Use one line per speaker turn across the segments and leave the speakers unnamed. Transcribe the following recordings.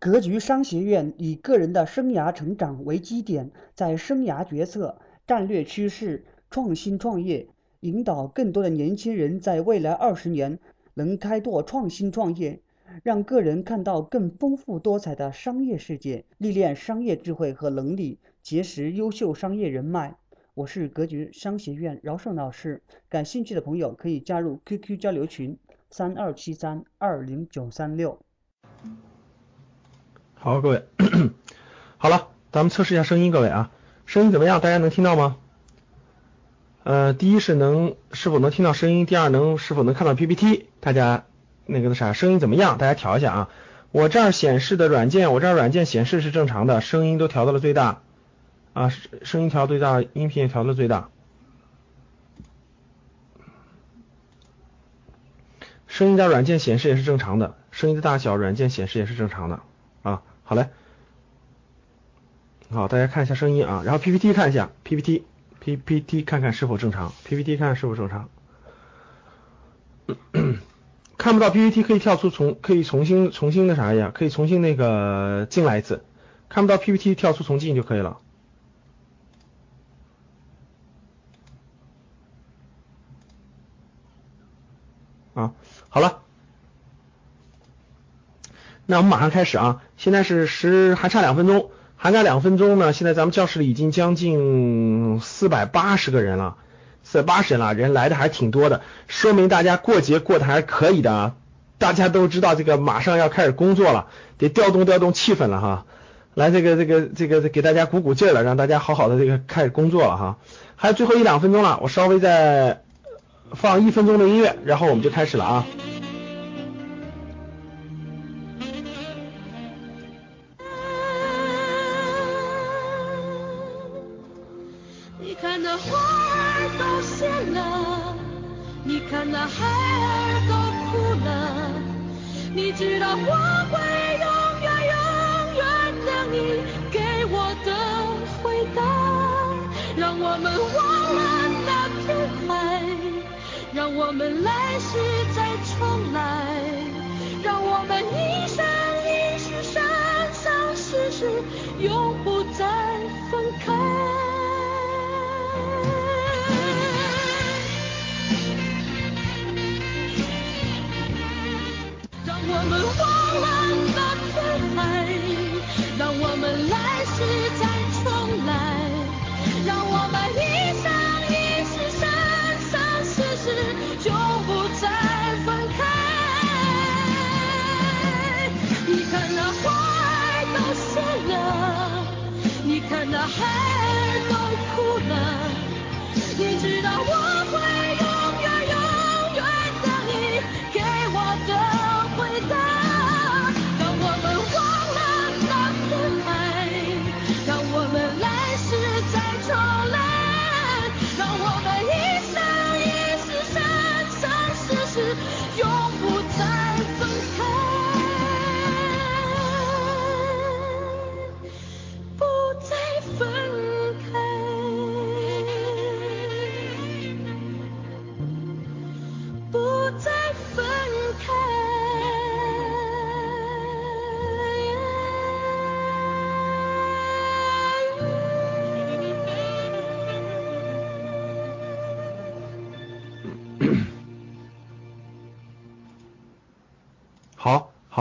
格局商学院以个人的生涯成长为基点，在生涯决策、战略趋势、创新创业，引导更多的年轻人在未来二十年能开拓创新创业，让个人看到更丰富多彩的商业世界，历练商业智慧和能力，结识优秀商业人脉。我是格局商学院饶胜老师，感兴趣的朋友可以加入 QQ 交流群三二七三二零九三六。
好，各位，好了，咱们测试一下声音，各位啊，声音怎么样？大家能听到吗？呃，第一是能是否能听到声音，第二能是否能看到 PPT？大家那个的啥，声音怎么样？大家调一下啊。我这儿显示的软件，我这儿软件显示是正常的，声音都调到了最大啊，声音调最大，音频也调到最大，声音在软件显示也是正常的，声音的大小软件显示也是正常的。啊，好嘞，好，大家看一下声音啊，然后 PPT 看一下 PPT，PPT 看看是否正常，PPT 看是否正常，看不到 PPT 可以跳出重，可以重新重新那啥呀，可以重新那个进来一次，看不到 PPT 跳出重进就可以了。啊，好了。那我们马上开始啊！现在是十，还差两分钟，还差两分钟呢。现在咱们教室里已经将近四百八十个人了，四百八十人了，人来的还挺多的，说明大家过节过得还是可以的啊！大家都知道这个马上要开始工作了，得调动调动气氛了哈，来这个这个这个给大家鼓鼓劲了，让大家好好的这个开始工作了哈。还有最后一两分钟了，我稍微再放一分钟的音乐，然后我们就开始了啊。看
那花儿都谢了你看那海儿都哭了你知道我会永远永远等你给我的回答让我们忘了那片海让我们来世再重来。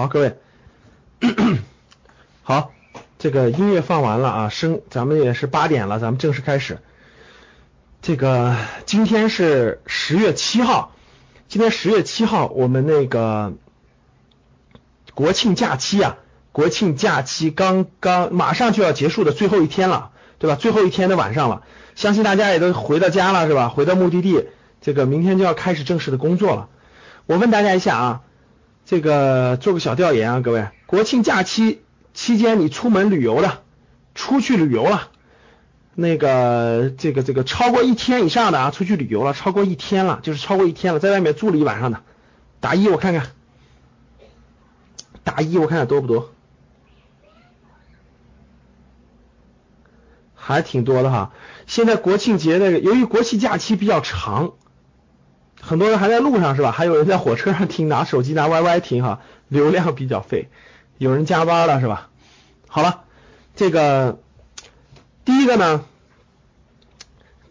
各位，好，这个音乐放完了啊，声，咱们也是八点了，咱们正式开始。这个今天是十月七号，今天十月七号，我们那个国庆假期啊，国庆假期刚刚马上就要结束的最后一天了，对吧？最后一天的晚上了，相信大家也都回到家了，是吧？回到目的地，这个明天就要开始正式的工作了。我问大家一下啊。这个做个小调研啊，各位，国庆假期期间你出门旅游了，出去旅游了，那个这个这个超过一天以上的啊，出去旅游了，超过一天了，就是超过一天了，在外面住了一晚上的，打一我看看，打一我看看多不多，还挺多的哈。现在国庆节那个，由于国庆假期比较长。很多人还在路上是吧？还有人在火车上听，拿手机拿 YY 听哈，流量比较费。有人加班了是吧？好了，这个第一个呢，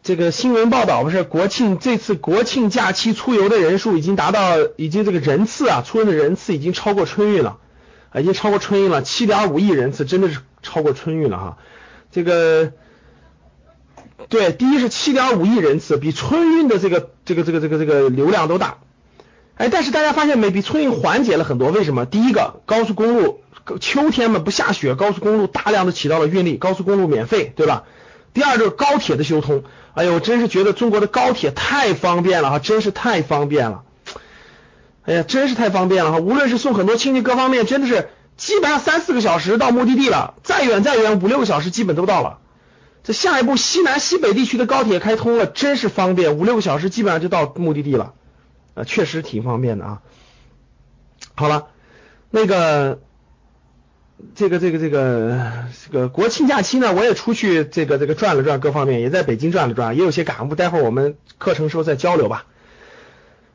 这个新闻报道不是国庆这次国庆假期出游的人数已经达到，已经这个人次啊，出游的人次已经超过春运了，啊已经超过春运了，七点五亿人次，真的是超过春运了哈。这个。对，第一是七点五亿人次，比春运的这个这个这个这个这个流量都大。哎，但是大家发现没？比春运缓解了很多。为什么？第一个，高速公路秋天嘛不下雪，高速公路大量的起到了运力，高速公路免费，对吧？第二就是高铁的修通。哎呦，我真是觉得中国的高铁太方便了哈，真是太方便了。哎呀，真是太方便了哈，无论是送很多亲戚，各方面真的是基本上三四个小时到目的地了，再远再远五六个小时基本都到了。这下一步西南西北地区的高铁开通了，真是方便，五六个小时基本上就到目的地了，啊，确实挺方便的啊。好了，那个这个这个这个这个国庆假期呢，我也出去这个这个转了转，各方面也在北京转了转，也有些感悟，待会儿我们课程时候再交流吧。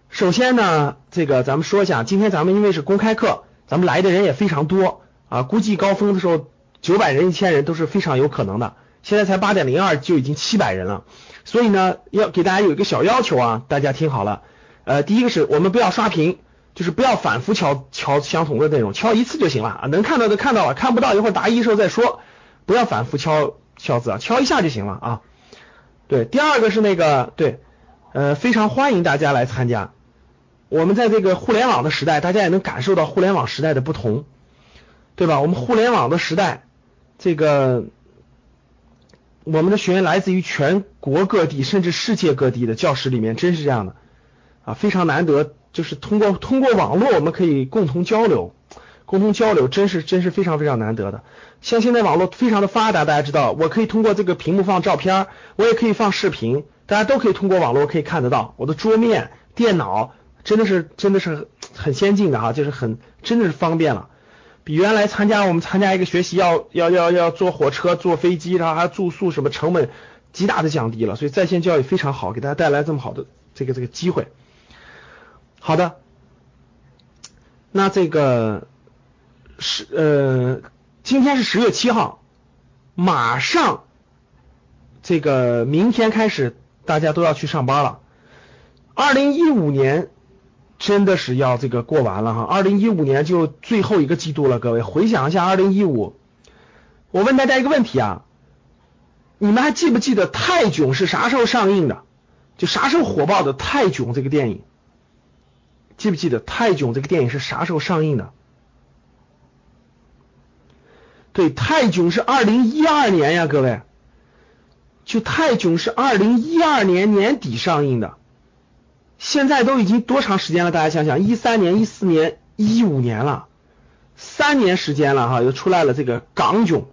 首先呢，这个咱们说一下，今天咱们因为是公开课，咱们来的人也非常多啊，估计高峰的时候九百人、一千人都是非常有可能的。现在才八点零二就已经七百人了，所以呢，要给大家有一个小要求啊，大家听好了，呃，第一个是我们不要刷屏，就是不要反复敲敲相同的内容，敲一次就行了啊，能看到的看到了，看不到一会儿答疑时候再说，不要反复敲敲字啊，敲一下就行了啊。对，第二个是那个对，呃，非常欢迎大家来参加，我们在这个互联网的时代，大家也能感受到互联网时代的不同，对吧？我们互联网的时代，这个。我们的学员来自于全国各地，甚至世界各地的教室里面，真是这样的啊，非常难得，就是通过通过网络，我们可以共同交流，共同交流，真是真是非常非常难得的。像现在网络非常的发达，大家知道，我可以通过这个屏幕放照片，我也可以放视频，大家都可以通过网络可以看得到。我的桌面电脑真的是真的是很先进的哈，就是很真的是方便了。比原来参加我们参加一个学习要要要要坐火车坐飞机，然后还住宿什么成本极大的降低了，所以在线教育非常好，给大家带来这么好的这个这个机会。好的，那这个十呃今天是十月七号，马上这个明天开始大家都要去上班了。二零一五年。真的是要这个过完了哈，二零一五年就最后一个季度了，各位回想一下二零一五，我问大家一个问题啊，你们还记不记得《泰囧》是啥时候上映的？就啥时候火爆的《泰囧》这个电影？记不记得《泰囧》这个电影是啥时候上映的？对，《泰囧》是二零一二年呀，各位，就《泰囧》是二零一二年年底上映的。现在都已经多长时间了？大家想想，一三年、一四年、一五年了，三年时间了哈，又出来了这个港囧，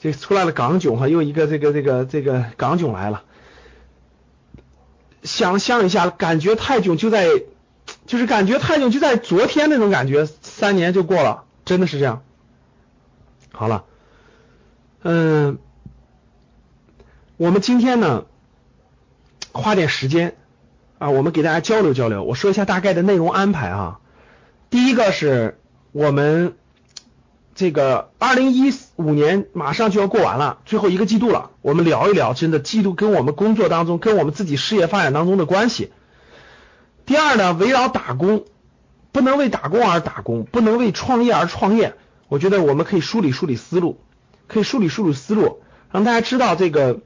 这出来了港囧哈，又一个这个这个这个港囧来了。想象一下，感觉泰囧就在，就是感觉泰囧就在昨天那种感觉，三年就过了，真的是这样。好了，嗯，我们今天呢，花点时间。啊，我们给大家交流交流。我说一下大概的内容安排啊。第一个是我们这个二零一五年马上就要过完了，最后一个季度了，我们聊一聊真的季度跟我们工作当中、跟我们自己事业发展当中的关系。第二呢，围绕打工，不能为打工而打工，不能为创业而创业。我觉得我们可以梳理梳理思路，可以梳理梳理思路，让大家知道这个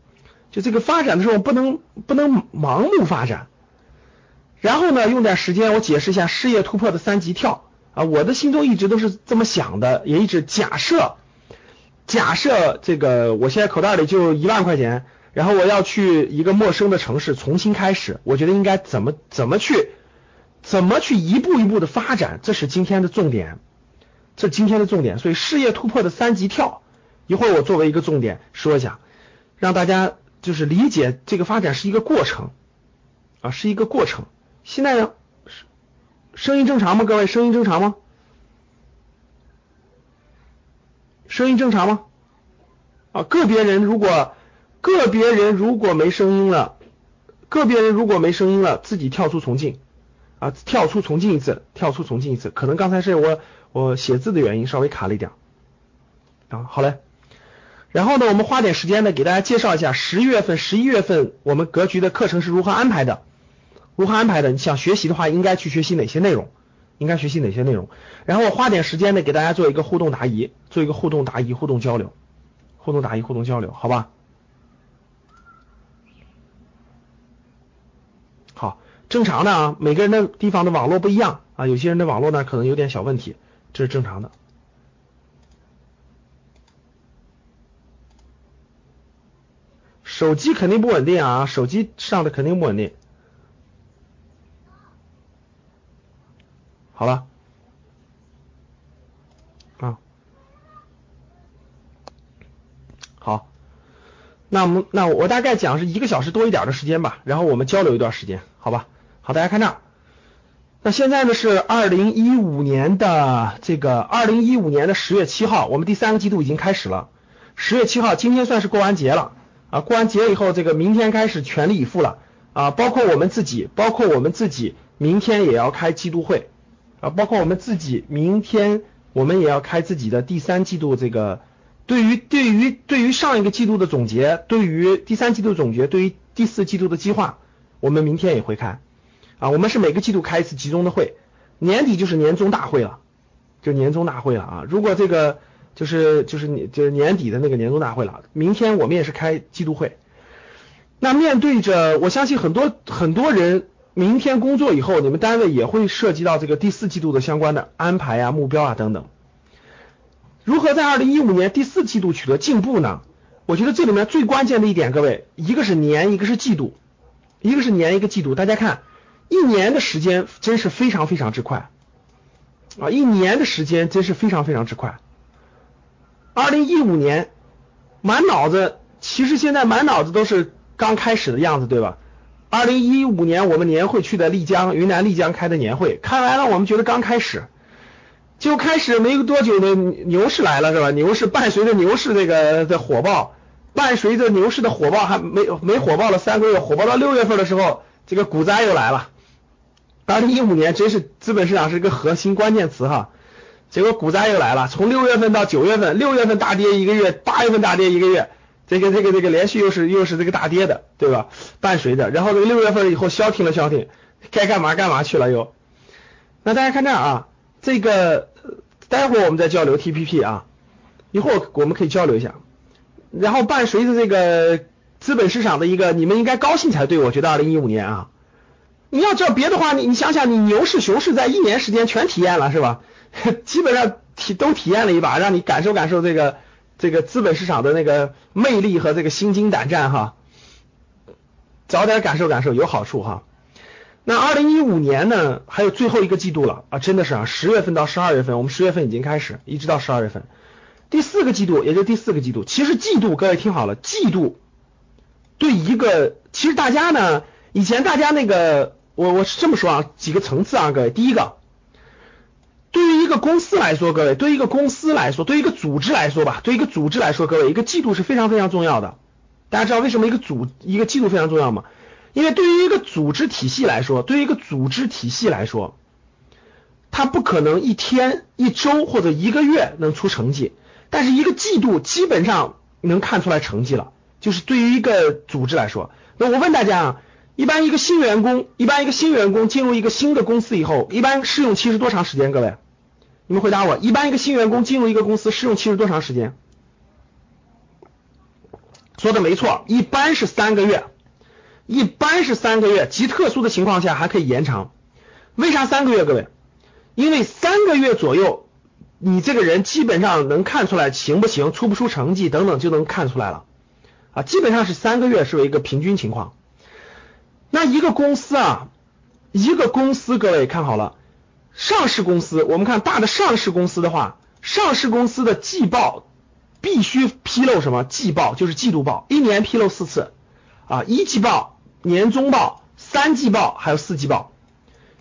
就这个发展的时候不能不能盲目发展。然后呢，用点时间我解释一下事业突破的三级跳啊，我的心中一直都是这么想的，也一直假设，假设这个我现在口袋里就一万块钱，然后我要去一个陌生的城市重新开始，我觉得应该怎么怎么去怎么去一步一步的发展，这是今天的重点，这今天的重点。所以事业突破的三级跳，一会儿我作为一个重点说一下，让大家就是理解这个发展是一个过程啊，是一个过程。现在呢，声音正常吗？各位，声音正常吗？声音正常吗？啊，个别人如果个别人如果没声音了，个别人如果没声音了，自己跳出重进啊，跳出重进一次，跳出重进一次，可能刚才是我我写字的原因稍微卡了一点啊。好嘞，然后呢，我们花点时间呢，给大家介绍一下十一月份、十一月份我们格局的课程是如何安排的，如何安排的？你想学习的话，应该去学习哪些内容？应该学习哪些内容？然后我花点时间呢，给大家做一个互动答疑，做一个互动答疑、互动交流、互动答疑、互动交流，好吧？好，正常的啊，每个人的地方的网络不一样啊，有些人的网络呢可能有点小问题，这是正常的。手机肯定不稳定啊，手机上的肯定不稳定。好了，啊，好，那我们那我大概讲是一个小时多一点的时间吧，然后我们交流一段时间，好吧？好，大家看这儿，那现在呢是二零一五年的这个二零一五年的十月七号，我们第三个季度已经开始了，十月七号，今天算是过完节了。啊，过完节以后，这个明天开始全力以赴了。啊，包括我们自己，包括我们自己，明天也要开季度会。啊，包括我们自己，明天我们也要开自己的第三季度这个，对于对于对于上一个季度的总结，对于第三季度总结，对于第四季度的计划，我们明天也会开。啊，我们是每个季度开一次集中的会，年底就是年终大会了，就年终大会了啊。如果这个就是就是你就是年底的那个年终大会了，明天我们也是开季度会。那面对着，我相信很多很多人。明天工作以后，你们单位也会涉及到这个第四季度的相关的安排啊、目标啊等等。如何在二零一五年第四季度取得进步呢？我觉得这里面最关键的一点，各位，一个是年，一个是季度，一个是年，一个季度。大家看，一年的时间真是非常非常之快啊！一年的时间真是非常非常之快。二零一五年，满脑子，其实现在满脑子都是刚开始的样子，对吧？二零一五年我们年会去的丽江，云南丽江开的年会，看完了我们觉得刚开始，就开始没多久呢，牛市来了是吧？牛市伴随着牛市这个的火爆，伴随着牛市的火爆还没没火爆了三个月，火爆到六月份的时候，这个股灾又来了。二零一五年真是资本市场是一个核心关键词哈，结果股灾又来了，从六月份到九月份，六月份大跌一个月，八月份大跌一个月。这个这个这个连续又是又是这个大跌的，对吧？伴随着，然后这个六月份以后消停了消停，该干嘛干嘛去了又。那大家看这儿啊，这个待会儿我们再交流 TPP 啊，一会儿我们可以交流一下。然后伴随着这个资本市场的一个，你们应该高兴才对，我觉得二零一五年啊，你要知道别的话，你你想想，你牛市熊市在一年时间全体验了是吧？基本上体都体验了一把，让你感受感受这个。这个资本市场的那个魅力和这个心惊胆战哈，早点感受感受有好处哈。那二零一五年呢，还有最后一个季度了啊，真的是啊，十月份到十二月份，我们十月份已经开始，一直到十二月份，第四个季度，也就第四个季度。其实季度，各位听好了，季度对一个，其实大家呢，以前大家那个，我我是这么说啊，几个层次啊，各位，第一个。对于一个公司来说，各位，对于一个公司来说，对于一个组织来说吧，对于一个组织来说，各位，一个季度是非常非常重要的。大家知道为什么一个组一个季度非常重要吗？因为对于一个组织体系来说，对于一个组织体系来说，它不可能一天、一周或者一个月能出成绩，但是一个季度基本上能看出来成绩了。就是对于一个组织来说，那我问大家啊，一般一个新员工，一般一个新员工进入一个新的公司以后，一般试用期是多长时间？各位？你们回答我，一般一个新员工进入一个公司试用期是多长时间？说的没错，一般是三个月，一般是三个月，极特殊的情况下还可以延长。为啥三个月？各位，因为三个月左右，你这个人基本上能看出来行不行，出不出成绩等等就能看出来了啊，基本上是三个月是为一个平均情况。那一个公司啊。一个公司，各位看好了，上市公司，我们看大的上市公司的话，上市公司的季报必须披露什么？季报就是季度报，一年披露四次啊，一季报、年终报、三季报还有四季报。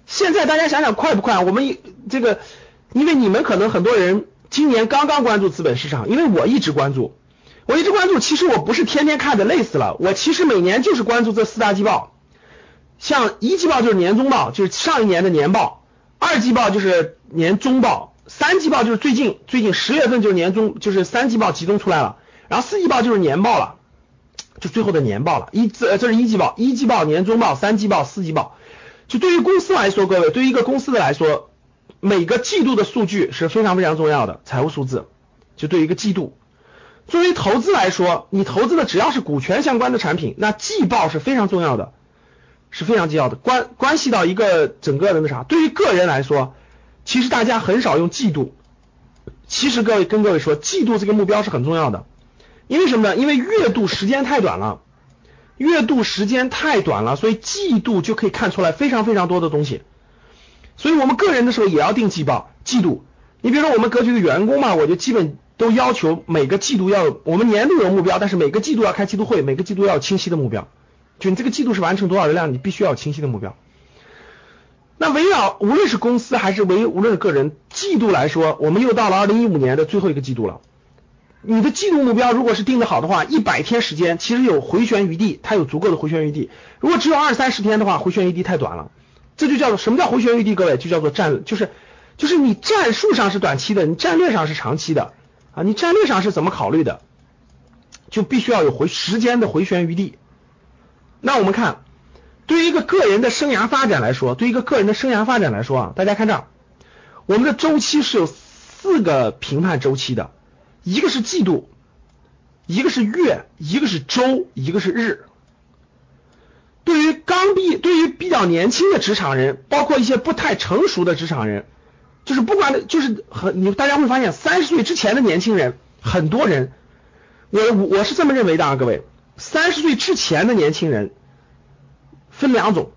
现在大家想想快不快？我们这个，因为你们可能很多人今年刚刚关注资本市场，因为我一直关注，我一直关注，其实我不是天天看的累死了，我其实每年就是关注这四大季报。像一季报就是年终报，就是上一年的年报；二季报就是年终报；三季报就是最近最近十月份就是年终，就是三季报集中出来了。然后四季报就是年报了，就最后的年报了。一这这是一季报，一季报、年终报、三季报、四季报。就对于公司来说，各位对于一个公司的来说，每个季度的数据是非常非常重要的财务数字。就对于一个季度，作为投资来说，你投资的只要是股权相关的产品，那季报是非常重要的。是非常重要的，关关系到一个整个的那啥。对于个人来说，其实大家很少用季度。其实各位跟各位说，季度这个目标是很重要的。因为什么呢？因为月度时间太短了，月度时间太短了，所以季度就可以看出来非常非常多的东西。所以我们个人的时候也要定季报、季度。你比如说我们格局的员工嘛，我就基本都要求每个季度要，我们年度有目标，但是每个季度要开季度会，每个季度要有清晰的目标。就你这个季度是完成多少的量，你必须要有清晰的目标。那围绕无论是公司还是围无论是个人，季度来说，我们又到了二零一五年的最后一个季度了。你的季度目标如果是定的好的话，一百天时间其实有回旋余地，它有足够的回旋余地。如果只有二三十天的话，回旋余地太短了。这就叫做什么叫回旋余地？各位就叫做战，就是就是你战术上是短期的，你战略上是长期的啊。你战略上是怎么考虑的？就必须要有回时间的回旋余地。那我们看，对于一个个人的生涯发展来说，对于一个个人的生涯发展来说啊，大家看这儿，我们的周期是有四个评判周期的，一个是季度，一个是月，一个是周，一个是日。对于刚毕，对于比较年轻的职场人，包括一些不太成熟的职场人，就是不管就是很你大家会发现，三十岁之前的年轻人，很多人，我我是这么认为的啊，各位。三十岁之前的年轻人分两种，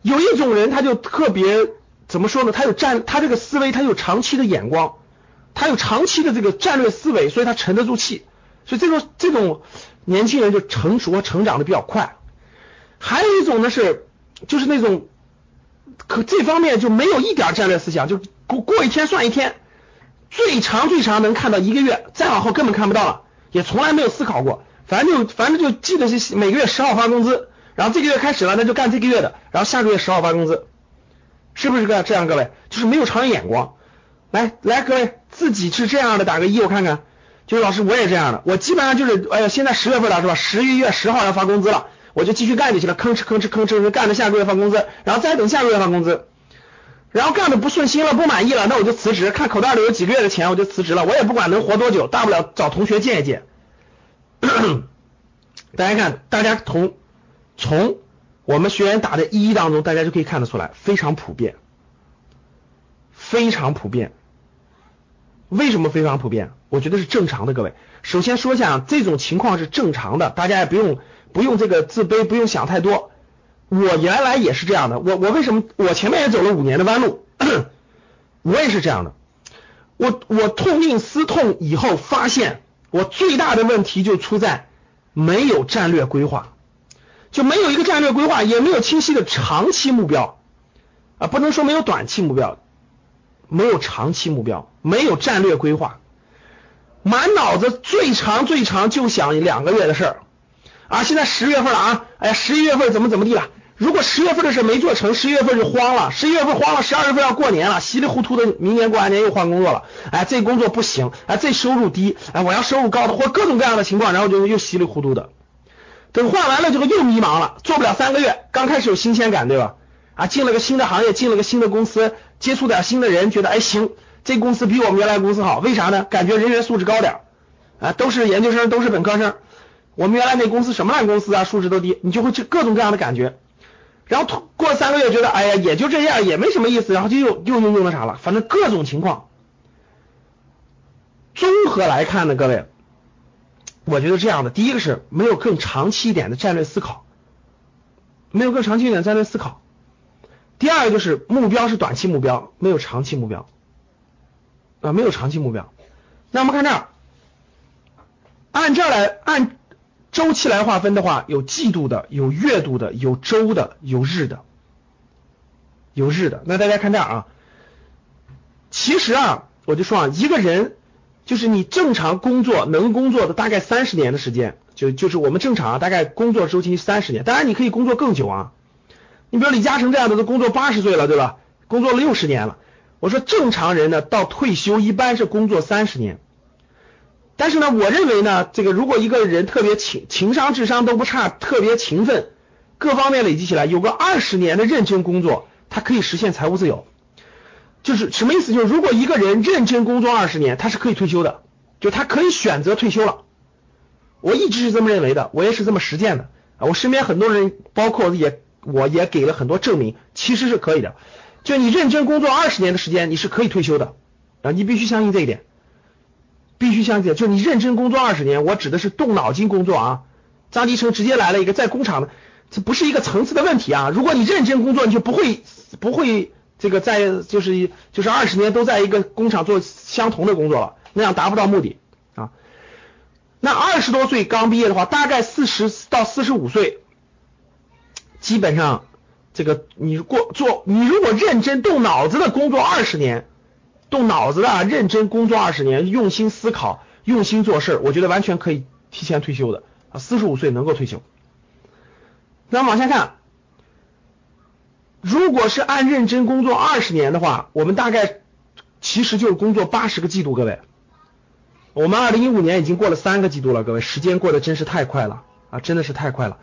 有一种人他就特别怎么说呢？他有战，他这个思维他有长期的眼光，他有长期的这个战略思维，所以他沉得住气。所以这种这种年轻人就成熟和成长的比较快。还有一种呢是就是那种可这方面就没有一点战略思想，就过过一天算一天，最长最长能看到一个月，再往后根本看不到了，也从来没有思考过。反正就反正就记得是每个月十号发工资，然后这个月开始了，那就干这个月的，然后下个月十号发工资，是不是这样？各位就是没有长远眼光。来来，各位自己是这样的，打个一我看看。就是老师我也这样的，我基本上就是哎呀，现在十月份了是吧？十一月十号要发工资了，我就继续干就行了，吭哧吭哧吭哧干着下个月发工资，然后再等下个月发工资，然后干的不顺心了，不满意了，那我就辞职，看口袋里有几个月的钱我就辞职了，我也不管能活多久，大不了找同学借一借。大家看，大家从从我们学员打的一当中，大家就可以看得出来，非常普遍，非常普遍。为什么非常普遍？我觉得是正常的。各位，首先说一下，这种情况是正常的，大家也不用不用这个自卑，不用想太多。我原来也是这样的，我我为什么我前面也走了五年的弯路，我也是这样的。我我痛定思痛以后，发现我最大的问题就出在。没有战略规划，就没有一个战略规划，也没有清晰的长期目标啊，不能说没有短期目标，没有长期目标，没有战略规划，满脑子最长最长就想两个月的事儿啊！现在十月份了啊，哎呀，十一月份怎么怎么地了？如果十月份的事没做成，十一月份就慌了，十一月份慌了，十二月份要过年了，稀里糊涂的，明年过完年又换工作了，哎，这工作不行，哎，这收入低，哎，我要收入高的，或各种各样的情况，然后就又稀里糊涂的，等换完了之后又迷茫了，做不了三个月，刚开始有新鲜感，对吧？啊，进了个新的行业，进了个新的公司，接触点新的人，觉得哎行，这公司比我们原来公司好，为啥呢？感觉人员素质高点，啊，都是研究生，都是本科生，我们原来那公司什么烂公司啊，素质都低，你就会这各种各样的感觉。然后过三个月觉得哎呀也就这样也没什么意思，然后就又又又又那啥了，反正各种情况。综合来看呢，各位，我觉得这样的，第一个是没有更长期一点的战略思考，没有更长期一点战略思考。第二个就是目标是短期目标，没有长期目标啊，没有长期目标。那我们看这儿，按这儿来按周期来划分的话，有季度的，有月度的，有周的，有日的，有日的。那大家看这儿啊，其实啊，我就说啊，一个人就是你正常工作能工作的大概三十年的时间，就就是我们正常啊，大概工作周期三十年，当然你可以工作更久啊。你比如李嘉诚这样的都工作八十岁了，对吧？工作了六十年了。我说正常人呢，到退休一般是工作三十年。但是呢，我认为呢，这个如果一个人特别情情商、智商都不差，特别勤奋，各方面累积起来，有个二十年的认真工作，他可以实现财务自由。就是什么意思？就是如果一个人认真工作二十年，他是可以退休的，就他可以选择退休了。我一直是这么认为的，我也是这么实践的啊。我身边很多人，包括也。我也给了很多证明，其实是可以的。就你认真工作二十年的时间，你是可以退休的啊！你必须相信这一点，必须相信。就你认真工作二十年，我指的是动脑筋工作啊。张吉成直接来了一个在工厂的，这不是一个层次的问题啊。如果你认真工作，你就不会不会这个在就是就是二十年都在一个工厂做相同的工作了，那样达不到目的啊。那二十多岁刚毕业的话，大概四十到四十五岁。基本上，这个你过做你如果认真动脑子的工作二十年，动脑子的认真工作二十年，用心思考，用心做事，我觉得完全可以提前退休的啊，四十五岁能够退休。那往下看，如果是按认真工作二十年的话，我们大概其实就是工作八十个季度，各位，我们二零一五年已经过了三个季度了，各位，时间过得真是太快了啊，真的是太快了。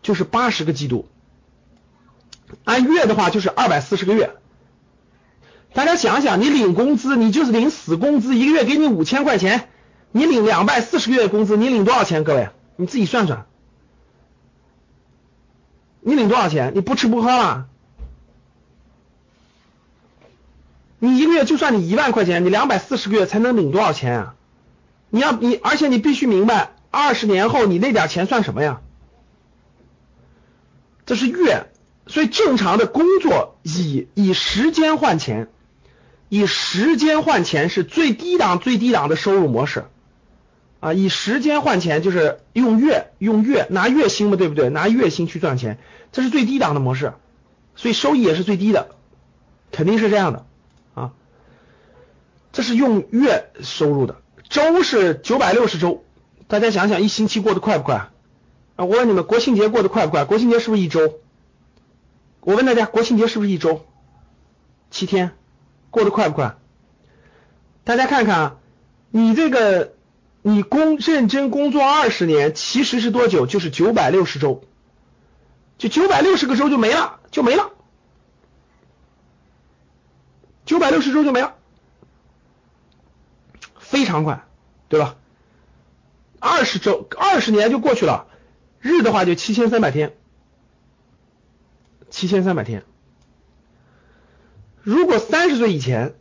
就是八十个季度，按月的话就是二百四十个月。大家想想，你领工资，你就是领死工资，一个月给你五千块钱，你领两百四十个月工资，你领多少钱？各位，你自己算算，你领多少钱？你不吃不喝了？你一个月就算你一万块钱，你两百四十个月才能领多少钱啊？你要你，而且你必须明白，二十年后你那点钱算什么呀？这是月，所以正常的工作以以时间换钱，以时间换钱是最低档最低档的收入模式啊！以时间换钱就是用月用月拿月薪嘛，对不对？拿月薪去赚钱，这是最低档的模式，所以收益也是最低的，肯定是这样的啊！这是用月收入的，周是九百六十周，大家想想一星期过得快不快？啊，我问你们，国庆节过得快不快？国庆节是不是一周？我问大家，国庆节是不是一周？七天，过得快不快？大家看看啊，你这个你工认真工作二十年，其实是多久？就是九百六十周，就九百六十个周就没了，就没了，九百六十周就没了，非常快，对吧？二十周，二十年就过去了。日的话就七千三百天，七千三百天。如果三十岁以前，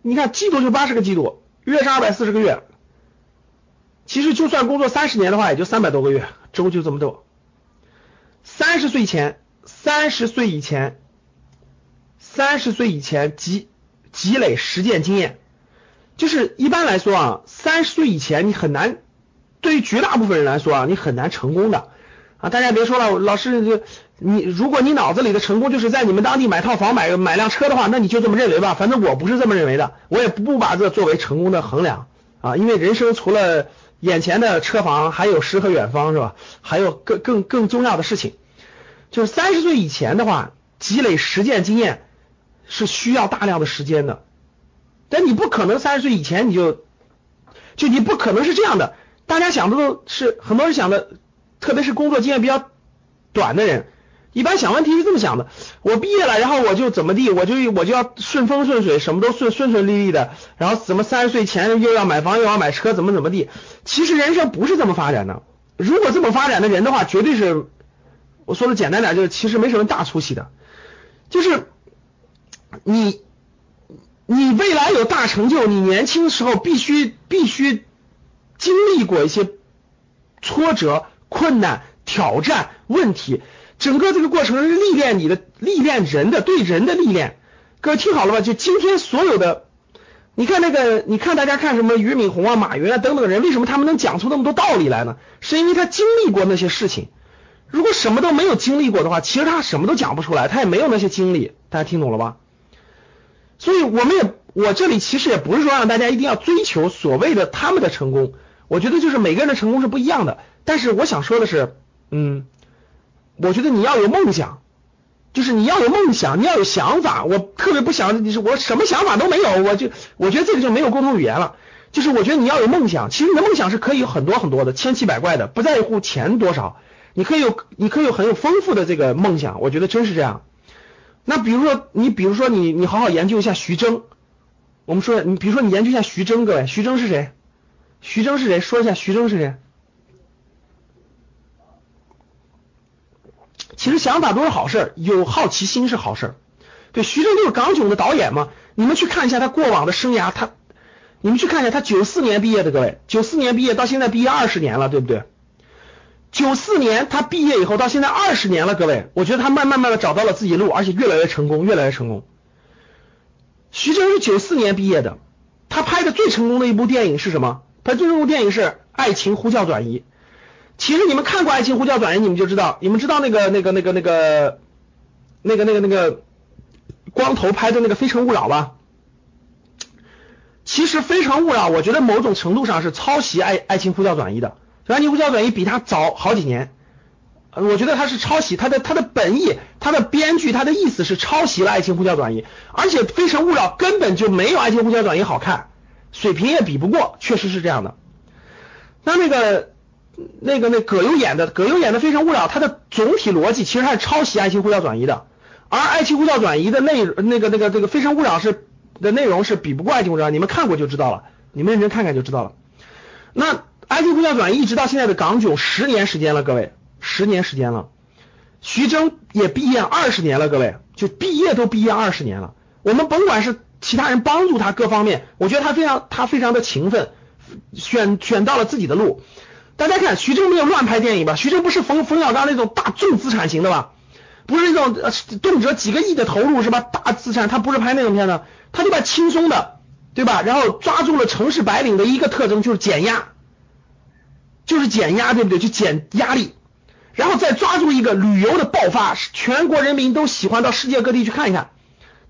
你看季度就八十个季度，月是二百四十个月，其实就算工作三十年的话，也就三百多个月，周就这么多。三十岁前，三十岁以前，三十岁以前积积累实践经验，就是一般来说啊，三十岁以前你很难。对于绝大部分人来说啊，你很难成功的啊！大家别说了，老师，你如果你脑子里的成功就是在你们当地买套房、买买辆车的话，那你就这么认为吧。反正我不是这么认为的，我也不把这作为成功的衡量啊。因为人生除了眼前的车房，还有诗和远方，是吧？还有更更更重要的事情，就是三十岁以前的话，积累实践经验是需要大量的时间的。但你不可能三十岁以前你就就你不可能是这样的。大家想的都是很多人想的，特别是工作经验比较短的人，一般想问题是这么想的：我毕业了，然后我就怎么地，我就我就要顺风顺水，什么都顺顺顺利利的，然后怎么三十岁前又要买房又要买车，怎么怎么地？其实人生不是这么发展的。如果这么发展的人的话，绝对是我说的简单点，就是其实没什么大出息的。就是你你未来有大成就，你年轻时候必须必须。经历过一些挫折、困难、挑战、问题，整个这个过程是历练你的，历练人的对人的历练。各位听好了吧？就今天所有的，你看那个，你看大家看什么俞敏洪啊、马云啊等等人，为什么他们能讲出那么多道理来呢？是因为他经历过那些事情。如果什么都没有经历过的话，其实他什么都讲不出来，他也没有那些经历。大家听懂了吧？所以我们也，我这里其实也不是说让大家一定要追求所谓的他们的成功。我觉得就是每个人的成功是不一样的。但是我想说的是，嗯，我觉得你要有梦想。就是你要有梦想，你要有想法。我特别不想，你是我什么想法都没有，我就我觉得这个就没有共同语言了。就是我觉得你要有梦想，其实你的梦想是可以很多很多的，千奇百怪的，不在乎钱多少，你可以有，你可以有很有丰富的这个梦想。我觉得真是这样。那比如说你，比如说你，你好好研究一下徐峥。我们说，你比如说你研究一下徐峥，各位，徐峥是谁？徐峥是谁？说一下徐峥是谁？其实想法都是好事，有好奇心是好事。对，徐峥就是港囧的导演嘛。你们去看一下他过往的生涯，他，你们去看一下他九四年毕业的，各位，九四年毕业到现在毕业二十年了，对不对？九四年他毕业以后到现在二十年了，各位，我觉得他慢慢慢的找到了自己路，而且越来越成功，越来越成功。徐峥是九四年毕业的，他拍的最成功的一部电影是什么？他最成功电影是《爱情呼叫转移》。其实你们看过《爱情呼叫转移》，你们就知道，你们知道那个那个那个那个那个那个那个光头拍的那个《非诚勿扰》吧？其实《非诚勿扰》我觉得某种程度上是抄袭《爱爱情呼叫转移》的，《爱情呼叫转移》比它早好几年，我觉得它是抄袭，它的它的本意，它的编剧，它的意思是抄袭了《爱情呼叫转移》，而且《非诚勿扰》根本就没有《爱情呼叫转移》好看，水平也比不过，确实是这样的。那那个。那个那葛优演的葛优演的《非诚勿扰》，它的总体逻辑其实它是抄袭《爱情呼叫转移》的，而《爱情呼叫转移》的内那个那个这个《非诚勿扰》是的内容是比不过《爱情呼叫》，你们看过就知道了，你们认真看看就知道了。那《爱情呼叫转移》一直到现在的港囧十年时间了，各位，十年时间了。徐峥也毕业二十年了，各位，就毕业都毕业二十年了。我们甭管是其他人帮助他各方面，我觉得他非常他非常的勤奋，选选到了自己的路。大家看，徐峥没有乱拍电影吧？徐峥不是冯冯小刚那种大重资产型的吧？不是那种呃动辄几个亿的投入是吧？大资产，他不是拍那种片子，他就把轻松的，对吧？然后抓住了城市白领的一个特征，就是减压，就是减压，对不对？就减压力，然后再抓住一个旅游的爆发，全国人民都喜欢到世界各地去看一看，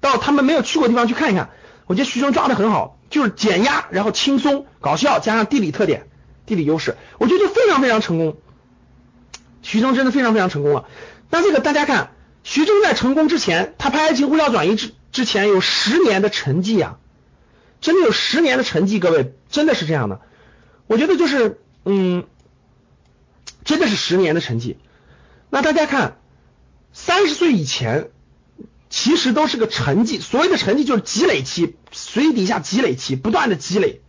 到他们没有去过地方去看一看。我觉得徐峥抓的很好，就是减压，然后轻松搞笑，加上地理特点。地理优势，我觉得就非常非常成功。徐峥真的非常非常成功了。那这个大家看，徐峥在成功之前，他拍《爱情呼叫转移》之之前有十年的沉寂啊，真的有十年的沉寂，各位真的是这样的。我觉得就是，嗯，真的是十年的沉寂。那大家看，三十岁以前其实都是个沉寂，所谓的沉寂就是积累期，水底下积累期，不断的积累，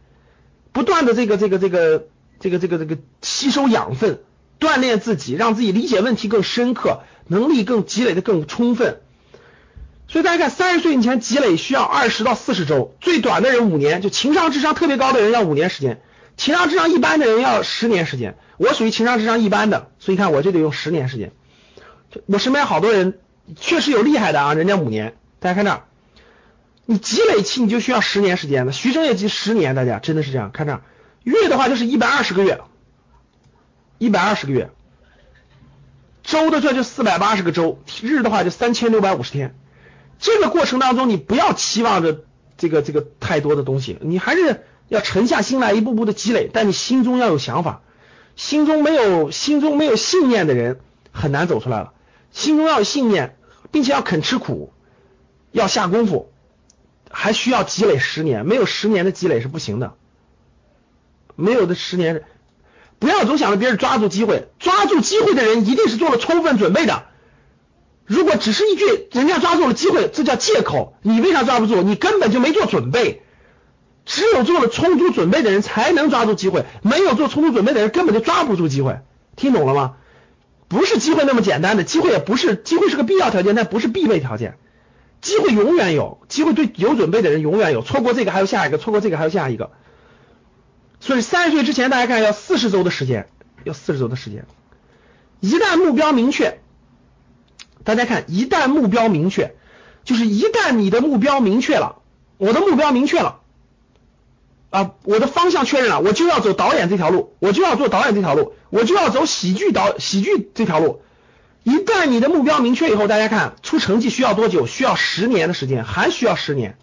不断的这个这个这个。这个这个这个吸收养分，锻炼自己，让自己理解问题更深刻，能力更积累的更充分。所以大家看，三十岁以前积累需要二十到四十周，最短的人五年，就情商智商特别高的人要五年时间，情商智商一般的人要十年时间。我属于情商智商一般的，所以看我就得用十年时间。我身边好多人确实有厉害的啊，人家五年。大家看这儿，你积累期你就需要十年时间的，徐峥也积十年，大家真的是这样，看这儿。月的话就是一百二十个月，一百二十个月，周的这就四百八十个周，日的话就三千六百五十天。这个过程当中，你不要期望着这个这个太多的东西，你还是要沉下心来，一步步的积累。但你心中要有想法，心中没有心中没有信念的人很难走出来了。心中要有信念，并且要肯吃苦，要下功夫，还需要积累十年，没有十年的积累是不行的。没有的十年，不要总想着别人抓住机会，抓住机会的人一定是做了充分准备的。如果只是一句人家抓住了机会，这叫借口。你为啥抓不住？你根本就没做准备。只有做了充足准备的人才能抓住机会，没有做充足准备的人根本就抓不住机会。听懂了吗？不是机会那么简单的，机会也不是机会是个必要条件，但不是必备条件。机会永远有，机会对有准备的人永远有，错过这个还有下一个，错过这个还有下一个。所以三十岁之前，大家看要四十周的时间，要四十周的时间。一旦目标明确，大家看，一旦目标明确，就是一旦你的目标明确了，我的目标明确了，啊，我的方向确认了，我就要走导演这条路，我就要做导演这条路，我就要走喜剧导喜剧这条路。一旦你的目标明确以后，大家看出成绩需要多久？需要十年的时间，还需要十年。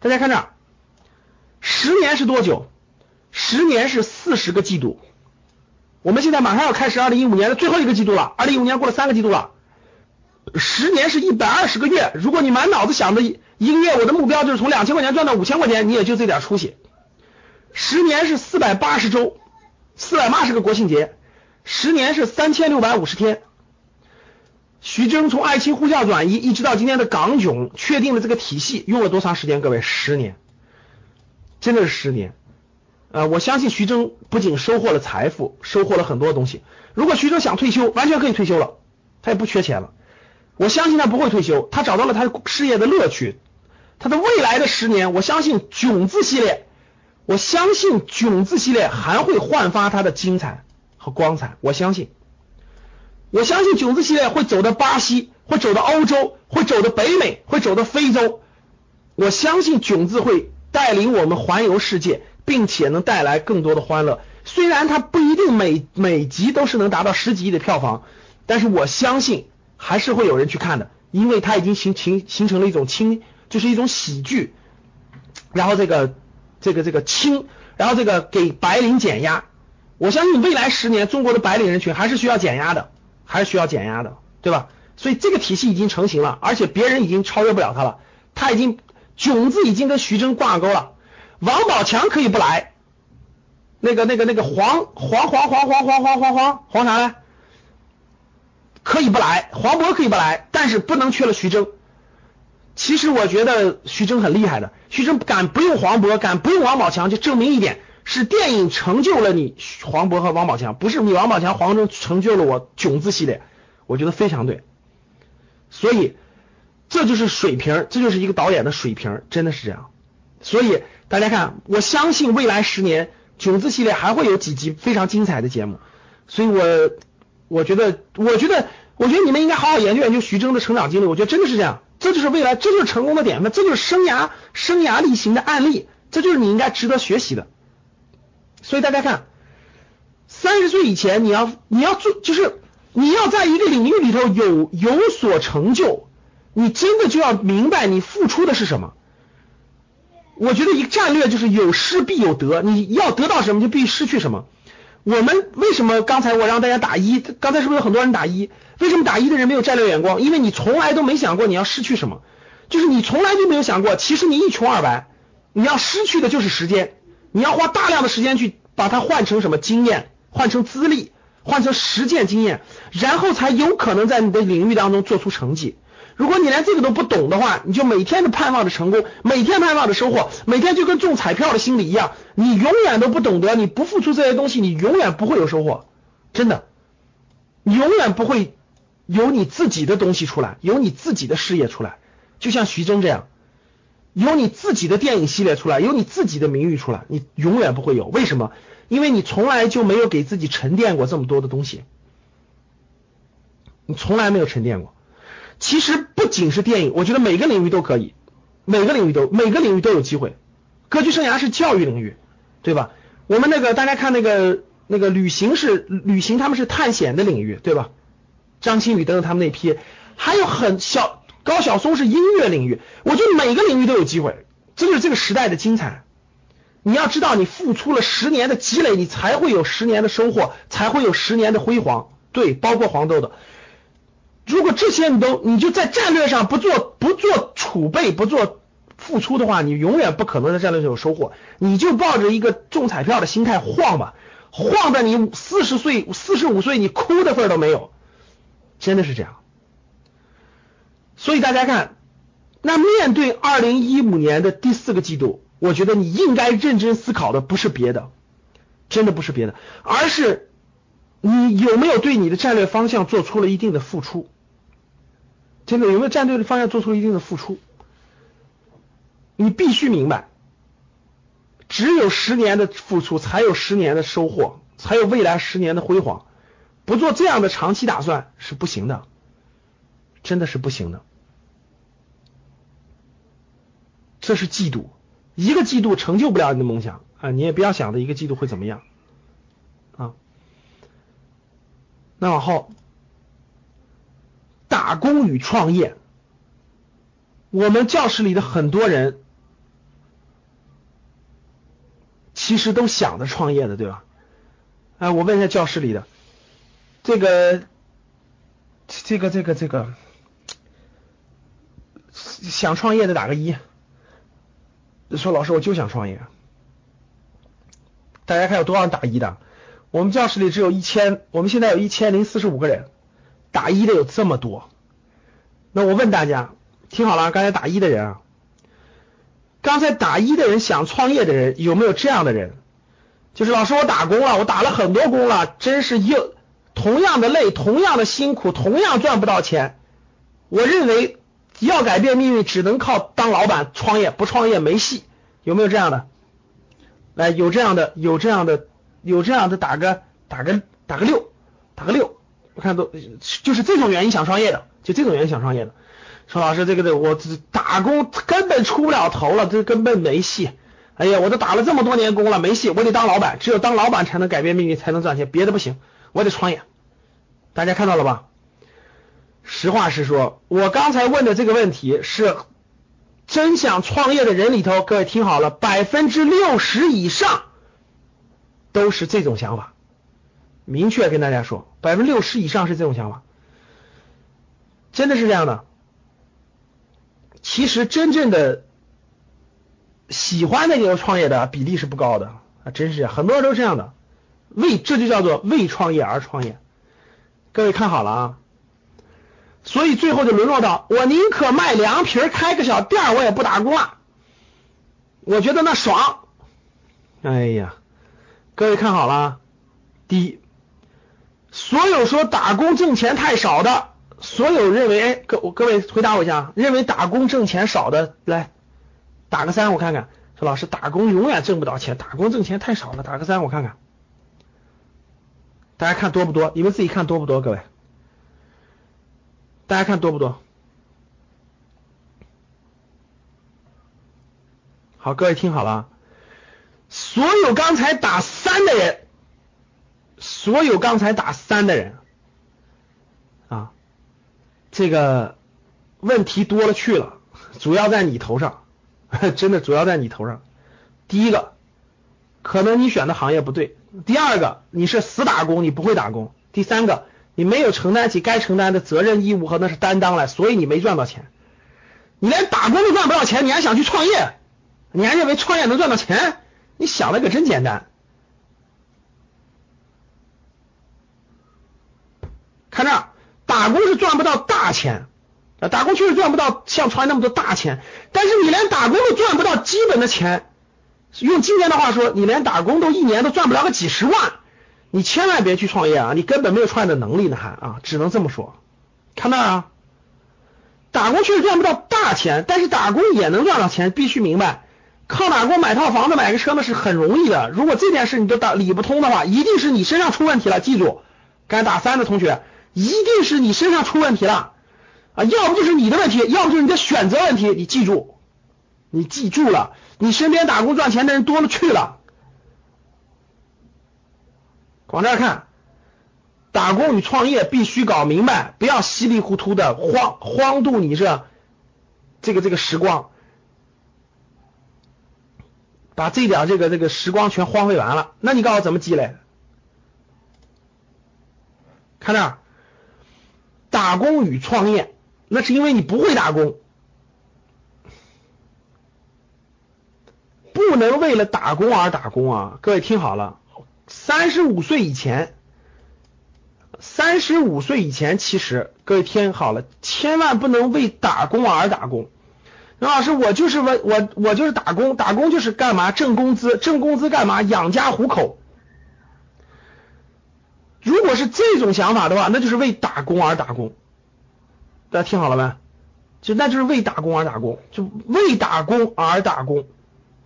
大家看这儿，十年是多久？十年是四十个季度。我们现在马上要开始二零一五年的最后一个季度了，二零一五年过了三个季度了，十年是一百二十个月。如果你满脑子想着一个月我的目标就是从两千块钱赚到五千块钱，你也就这点出息。十年是四百八十周，四百八十个国庆节，十年是三千六百五十天。徐峥从爱情呼啸转移一直到今天的港囧，确定了这个体系用了多长时间？各位，十年，真的是十年。呃，我相信徐峥不仅收获了财富，收获了很多东西。如果徐峥想退休，完全可以退休了，他也不缺钱了。我相信他不会退休，他找到了他事业的乐趣。他的未来的十年，我相信囧字系列，我相信囧字系列还会焕发它的精彩和光彩。我相信，我相信囧字系列会走到巴西，会走到欧洲，会走到北美，会走到非洲。我相信囧字会带领我们环游世界。并且能带来更多的欢乐。虽然它不一定每每集都是能达到十几亿的票房，但是我相信还是会有人去看的，因为它已经形形形成了一种轻，就是一种喜剧。然后这个这个这个轻，然后这个给白领减压。我相信未来十年中国的白领人群还是需要减压的，还是需要减压的，对吧？所以这个体系已经成型了，而且别人已经超越不了他了。他已经囧字已经跟徐峥挂钩了。王宝强可以不来，那个、那个、那个黄黄黄黄黄黄黄黄黄黄啥来？可以不来，黄渤可以不来，但是不能缺了徐峥。其实我觉得徐峥很厉害的，徐峥敢不用黄渤，敢不用王宝强，就证明一点，是电影成就了你黄渤和王宝强，不是你王宝强、黄峥成就了我囧字系列，我觉得非常对。所以这就是水平，这就是一个导演的水平，真的是这样。所以。大家看，我相信未来十年囧字系列还会有几集非常精彩的节目，所以我我觉得，我觉得，我觉得你们应该好好研究研究徐峥的成长经历，我觉得真的是这样，这就是未来，这就是成功的典范，这就是生涯生涯力行的案例，这就是你应该值得学习的。所以大家看，三十岁以前你要你要做，就是你要在一个领域里头有有所成就，你真的就要明白你付出的是什么。我觉得一个战略就是有失必有得，你要得到什么就必须失去什么。我们为什么刚才我让大家打一？刚才是不是有很多人打一？为什么打一的人没有战略眼光？因为你从来都没想过你要失去什么，就是你从来就没有想过，其实你一穷二白，你要失去的就是时间，你要花大量的时间去把它换成什么经验，换成资历，换成实践经验，然后才有可能在你的领域当中做出成绩。如果你连这个都不懂的话，你就每天都盼望着成功，每天盼望着收获，每天就跟中彩票的心理一样，你永远都不懂得，你不付出这些东西，你永远不会有收获，真的，你永远不会有你自己的东西出来，有你自己的事业出来，就像徐峥这样，有你自己的电影系列出来，有你自己的名誉出来，你永远不会有，为什么？因为你从来就没有给自己沉淀过这么多的东西，你从来没有沉淀过。其实不仅是电影，我觉得每个领域都可以，每个领域都每个领域都有机会。歌剧生涯是教育领域，对吧？我们那个大家看那个那个旅行是旅行，他们是探险的领域，对吧？张馨予等等他们那批，还有很小高晓松是音乐领域。我觉得每个领域都有机会，这就是这个时代的精彩。你要知道，你付出了十年的积累，你才会有十年的收获，才会有十年的辉煌。对，包括黄豆的。如果这些你都，你就在战略上不做不做储备不做付出的话，你永远不可能在战略上有收获。你就抱着一个中彩票的心态晃吧，晃的你四十岁四十五岁你哭的份都没有，真的是这样。所以大家看，那面对二零一五年的第四个季度，我觉得你应该认真思考的不是别的，真的不是别的，而是你有没有对你的战略方向做出了一定的付出。真的有没有战队的方向做出一定的付出？你必须明白，只有十年的付出，才有十年的收获，才有未来十年的辉煌。不做这样的长期打算是不行的。真的是不行的。这是嫉妒，一个嫉妒成就不了你的梦想啊！你也不要想着一个嫉妒会怎么样啊。那往后，打工与创业，我们教室里的很多人其实都想着创业的，对吧？哎，我问一下教室里的这个、这个、这个、这个想创业的打个一。说老师，我就想创业。大家看有多少人打一的？我们教室里只有一千，我们现在有一千零四十五个人，打一的有这么多。那我问大家，听好了，刚才打一的人啊，刚才打一的人想创业的人有没有这样的人？就是老师，我打工了，我打了很多工了，真是又同样的累，同样的辛苦，同样赚不到钱。我认为。要改变命运，只能靠当老板创业，不创业没戏。有没有这样的？来，有这样的，有这样的，有这样的，打个打个打个六，打个六。我看都就是这种原因想创业的，就这种原因想创业的。说老师，这个的我打工根本出不了头了，这根本没戏。哎呀，我都打了这么多年工了，没戏，我得当老板，只有当老板才能改变命运，才能赚钱，别的不行，我得创业。大家看到了吧？实话实说，我刚才问的这个问题是真想创业的人里头，各位听好了，百分之六十以上都是这种想法。明确跟大家说，百分之六十以上是这种想法，真的是这样的。其实真正的喜欢那个创业的比例是不高的啊，真是很多人都这样的，为这就叫做为创业而创业。各位看好了啊。所以最后就沦落到我宁可卖凉皮开个小店我也不打工了。我觉得那爽。哎呀，各位看好了，第一，所有说打工挣钱太少的，所有认为哎各各位回答我一下，认为打工挣钱少的来打个三我看看。说老师打工永远挣不到钱，打工挣钱太少了，打个三我看看。大家看多不多？你们自己看多不多？各位。大家看多不多？好，各位听好了，所有刚才打三的人，所有刚才打三的人啊，这个问题多了去了，主要在你头上，真的主要在你头上。第一个，可能你选的行业不对；第二个，你是死打工，你不会打工；第三个。你没有承担起该承担的责任义务和那是担当来，所以你没赚到钱。你连打工都赚不到钱，你还想去创业？你还认为创业能赚到钱？你想的可真简单。看这，打工是赚不到大钱啊，打工确实赚不到像创业那么多大钱，但是你连打工都赚不到基本的钱，用今天的话说，你连打工都一年都赚不了个几十万。你千万别去创业啊！你根本没有创业的能力呢，还啊，只能这么说。看那啊，打工确实赚不到大钱，但是打工也能赚到钱。必须明白，靠打工买套房子、买个车那是很容易的。如果这件事你都打理不通的话，一定是你身上出问题了。记住，该打三的同学，一定是你身上出问题了啊！要不就是你的问题，要不就是你的选择问题。你记住，你记住了，你身边打工赚钱的人多了去了。往这儿看，打工与创业必须搞明白，不要稀里糊涂的荒荒度你这这个这个时光，把这点这个这个时光全荒废完了。那你告诉我怎么积累？看这儿，打工与创业，那是因为你不会打工，不能为了打工而打工啊！各位听好了。三十五岁以前，三十五岁以前，其实各位听好了，千万不能为打工而打工。那老师，我就是为我我就是打工，打工就是干嘛？挣工资，挣工资干嘛？养家糊口。如果是这种想法的话，那就是为打工而打工。大家听好了没？就那就是为打工而打工，就为打工而打工，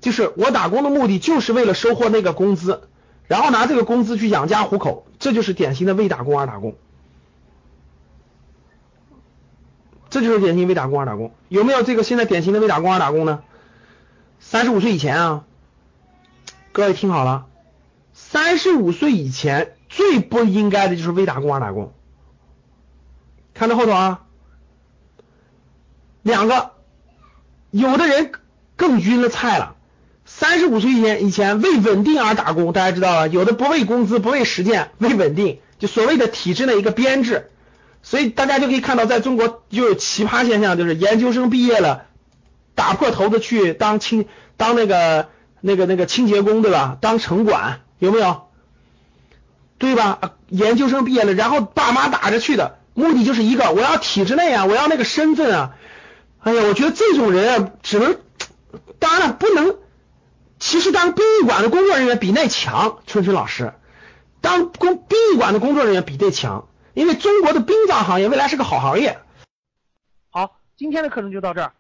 就是我打工的目的就是为了收获那个工资。然后拿这个工资去养家糊口，这就是典型的为打工而打工。这就是典型为打工而打工。有没有这个现在典型的为打工而打工呢？三十五岁以前啊，各位听好了，三十五岁以前最不应该的就是为打工而打工。看到后头啊，两个，有的人更晕了菜了。三十五岁以前以前为稳定而打工，大家知道了，有的不为工资，不为实践，为稳定，就所谓的体制的一个编制。所以大家就可以看到，在中国就有奇葩现象，就是研究生毕业了，打破头子去当清当那个那个那个清洁工，对吧？当城管有没有？对吧？研究生毕业了，然后爸妈打着去的，目的就是一个，我要体制内啊，我要那个身份啊。哎呀，我觉得这种人啊，只能，当然了，不能。其实当殡仪馆的工作人员比那强，春春老师，当工殡仪馆的工作人员比这强。因为中国的殡葬行业未来是个好行业。好，今天的课程就到这儿。